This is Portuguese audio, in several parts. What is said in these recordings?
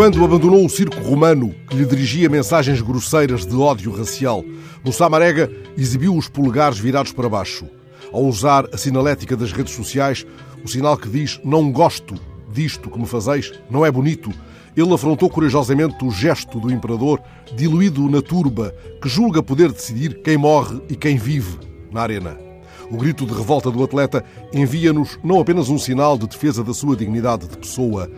quando abandonou o circo romano que lhe dirigia mensagens grosseiras de ódio racial, Moussa Marega exibiu os polegares virados para baixo. Ao usar a sinalética das redes sociais, o sinal que diz não gosto disto que me fazeis, não é bonito, ele afrontou corajosamente o gesto do imperador, diluído na turba, que julga poder decidir quem morre e quem vive na arena. O grito de revolta do atleta envia-nos não apenas um sinal de defesa da sua dignidade de pessoa,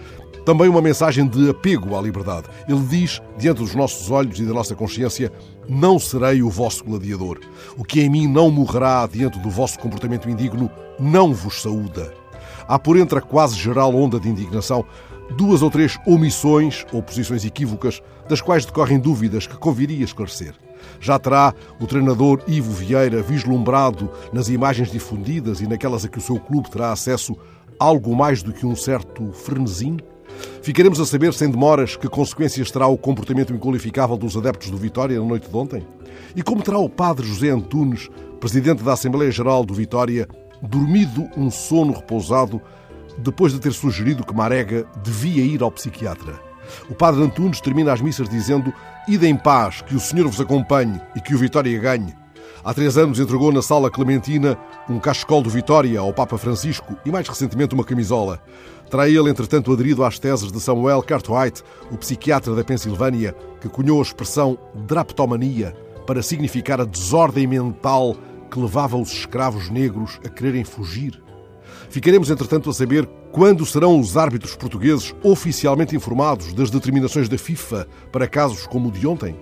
também uma mensagem de apego à liberdade. Ele diz, diante dos nossos olhos e da nossa consciência, não serei o vosso gladiador. O que em mim não morrerá diante do vosso comportamento indigno, não vos saúda. Há por entre a quase geral onda de indignação duas ou três omissões ou posições equívocas, das quais decorrem dúvidas que conviria esclarecer. Já terá o treinador Ivo Vieira vislumbrado nas imagens difundidas e naquelas a que o seu clube terá acesso algo mais do que um certo frenesim? Ficaremos a saber, sem demoras, que consequências terá o comportamento inqualificável dos adeptos do Vitória na noite de ontem? E como terá o padre José Antunes, presidente da Assembleia Geral do Vitória, dormido um sono repousado depois de ter sugerido que Marega devia ir ao psiquiatra. O padre Antunes termina as missas dizendo: Ide em paz, que o Senhor vos acompanhe e que o Vitória ganhe. Há três anos entregou na Sala Clementina um cachecol do Vitória ao Papa Francisco e, mais recentemente, uma camisola. Terá ele, entretanto, aderido às teses de Samuel Cartwright, o psiquiatra da Pensilvânia, que cunhou a expressão draptomania para significar a desordem mental que levava os escravos negros a quererem fugir Ficaremos, entretanto, a saber quando serão os árbitros portugueses oficialmente informados das determinações da FIFA para casos como o de ontem?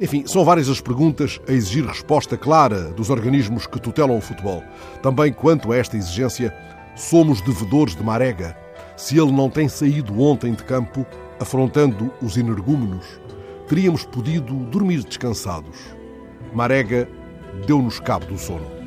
Enfim, são várias as perguntas a exigir resposta clara dos organismos que tutelam o futebol. Também quanto a esta exigência, somos devedores de Marega. Se ele não tem saído ontem de campo, afrontando os energúmenos, teríamos podido dormir descansados. Marega deu-nos cabo do sono.